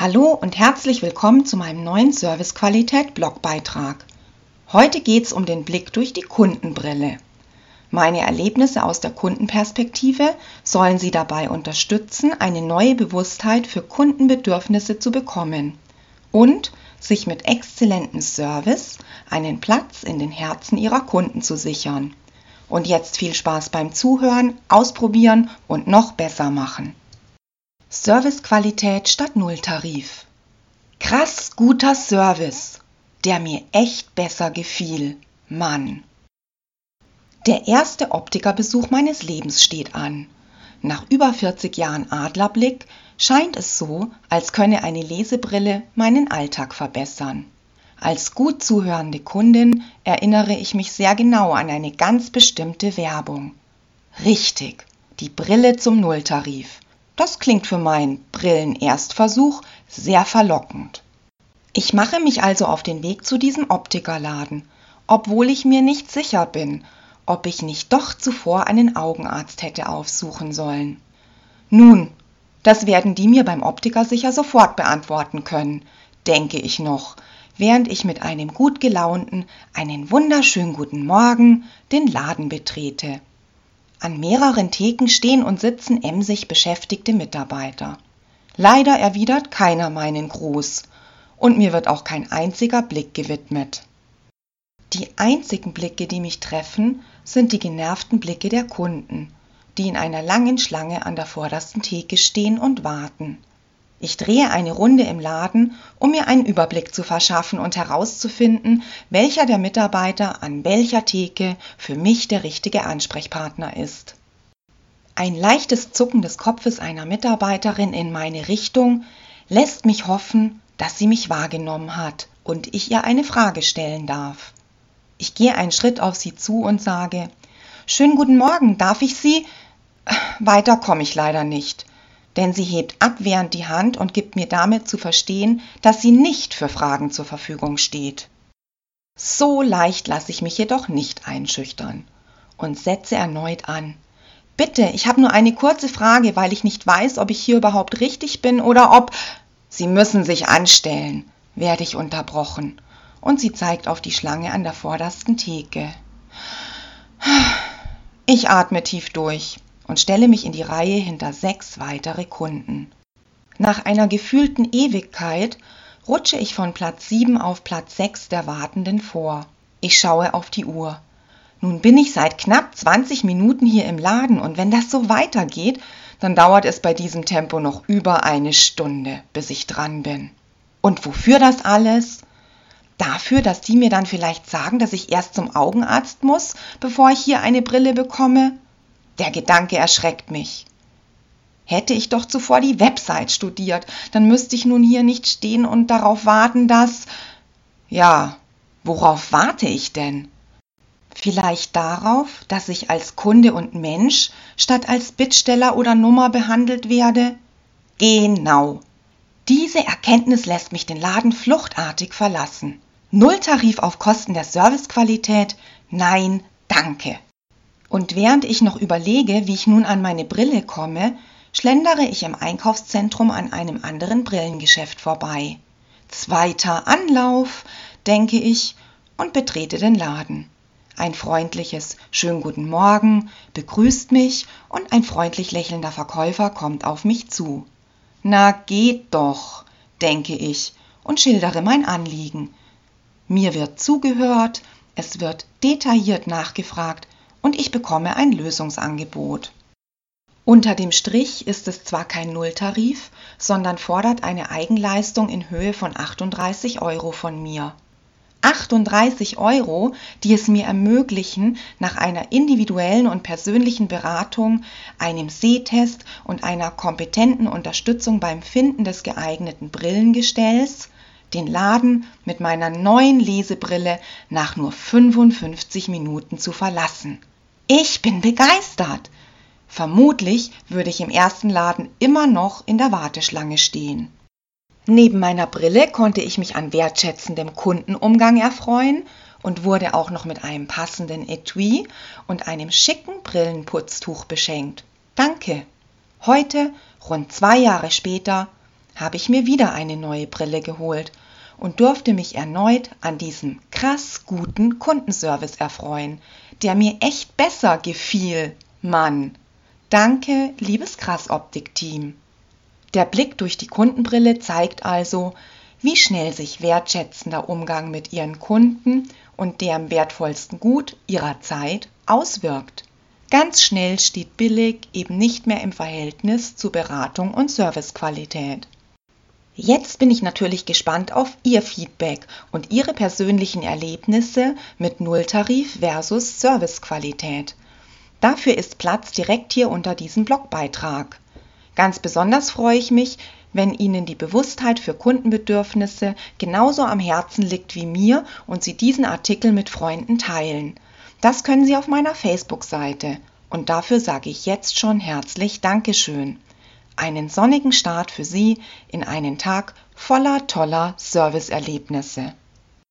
Hallo und herzlich willkommen zu meinem neuen Servicequalität-Blogbeitrag. Heute geht es um den Blick durch die Kundenbrille. Meine Erlebnisse aus der Kundenperspektive sollen Sie dabei unterstützen, eine neue Bewusstheit für Kundenbedürfnisse zu bekommen und sich mit exzellentem Service einen Platz in den Herzen Ihrer Kunden zu sichern. Und jetzt viel Spaß beim Zuhören, Ausprobieren und noch besser machen. Servicequalität statt Nulltarif. Krass guter Service, der mir echt besser gefiel. Mann. Der erste Optikerbesuch meines Lebens steht an. Nach über 40 Jahren Adlerblick scheint es so, als könne eine Lesebrille meinen Alltag verbessern. Als gut zuhörende Kundin erinnere ich mich sehr genau an eine ganz bestimmte Werbung. Richtig, die Brille zum Nulltarif. Das klingt für meinen Brillenerstversuch sehr verlockend. Ich mache mich also auf den Weg zu diesem Optikerladen, obwohl ich mir nicht sicher bin, ob ich nicht doch zuvor einen Augenarzt hätte aufsuchen sollen. Nun, das werden die mir beim Optiker sicher sofort beantworten können, denke ich noch, während ich mit einem gut gelaunten, einen wunderschönen guten Morgen den Laden betrete. An mehreren Theken stehen und sitzen emsig beschäftigte Mitarbeiter. Leider erwidert keiner meinen Gruß und mir wird auch kein einziger Blick gewidmet. Die einzigen Blicke, die mich treffen, sind die genervten Blicke der Kunden, die in einer langen Schlange an der vordersten Theke stehen und warten. Ich drehe eine Runde im Laden, um mir einen Überblick zu verschaffen und herauszufinden, welcher der Mitarbeiter an welcher Theke für mich der richtige Ansprechpartner ist. Ein leichtes Zucken des Kopfes einer Mitarbeiterin in meine Richtung lässt mich hoffen, dass sie mich wahrgenommen hat und ich ihr eine Frage stellen darf. Ich gehe einen Schritt auf sie zu und sage Schönen guten Morgen, darf ich Sie? Weiter komme ich leider nicht denn sie hebt abwehrend die Hand und gibt mir damit zu verstehen, dass sie nicht für Fragen zur Verfügung steht. So leicht lasse ich mich jedoch nicht einschüchtern und setze erneut an. Bitte, ich habe nur eine kurze Frage, weil ich nicht weiß, ob ich hier überhaupt richtig bin oder ob. Sie müssen sich anstellen, werde ich unterbrochen, und sie zeigt auf die Schlange an der vordersten Theke. Ich atme tief durch und stelle mich in die Reihe hinter sechs weitere Kunden. Nach einer gefühlten Ewigkeit rutsche ich von Platz 7 auf Platz 6 der Wartenden vor. Ich schaue auf die Uhr. Nun bin ich seit knapp 20 Minuten hier im Laden und wenn das so weitergeht, dann dauert es bei diesem Tempo noch über eine Stunde, bis ich dran bin. Und wofür das alles? Dafür, dass die mir dann vielleicht sagen, dass ich erst zum Augenarzt muss, bevor ich hier eine Brille bekomme? Der Gedanke erschreckt mich. Hätte ich doch zuvor die Website studiert, dann müsste ich nun hier nicht stehen und darauf warten, dass. Ja, worauf warte ich denn? Vielleicht darauf, dass ich als Kunde und Mensch statt als Bittsteller oder Nummer behandelt werde? Genau. Diese Erkenntnis lässt mich den Laden fluchtartig verlassen. Nulltarif auf Kosten der Servicequalität? Nein, danke. Und während ich noch überlege, wie ich nun an meine Brille komme, schlendere ich im Einkaufszentrum an einem anderen Brillengeschäft vorbei. Zweiter Anlauf, denke ich, und betrete den Laden. Ein freundliches Schönen guten Morgen begrüßt mich und ein freundlich lächelnder Verkäufer kommt auf mich zu. Na geht doch, denke ich und schildere mein Anliegen. Mir wird zugehört, es wird detailliert nachgefragt und ich bekomme ein Lösungsangebot. Unter dem Strich ist es zwar kein Nulltarif, sondern fordert eine Eigenleistung in Höhe von 38 Euro von mir. 38 Euro, die es mir ermöglichen, nach einer individuellen und persönlichen Beratung, einem Sehtest und einer kompetenten Unterstützung beim Finden des geeigneten Brillengestells den Laden mit meiner neuen Lesebrille nach nur 55 Minuten zu verlassen. Ich bin begeistert. Vermutlich würde ich im ersten Laden immer noch in der Warteschlange stehen. Neben meiner Brille konnte ich mich an wertschätzendem Kundenumgang erfreuen und wurde auch noch mit einem passenden Etui und einem schicken Brillenputztuch beschenkt. Danke. Heute, rund zwei Jahre später, habe ich mir wieder eine neue Brille geholt und durfte mich erneut an diesem krass guten Kundenservice erfreuen, der mir echt besser gefiel, Mann. Danke, liebes Krassoptik-Team. Der Blick durch die Kundenbrille zeigt also, wie schnell sich wertschätzender Umgang mit ihren Kunden und deren wertvollsten Gut ihrer Zeit auswirkt. Ganz schnell steht billig eben nicht mehr im Verhältnis zu Beratung und Servicequalität. Jetzt bin ich natürlich gespannt auf Ihr Feedback und Ihre persönlichen Erlebnisse mit Nulltarif versus Servicequalität. Dafür ist Platz direkt hier unter diesem Blogbeitrag. Ganz besonders freue ich mich, wenn Ihnen die Bewusstheit für Kundenbedürfnisse genauso am Herzen liegt wie mir und Sie diesen Artikel mit Freunden teilen. Das können Sie auf meiner Facebook-Seite. Und dafür sage ich jetzt schon herzlich Dankeschön. Einen sonnigen Start für Sie in einen Tag voller toller Serviceerlebnisse.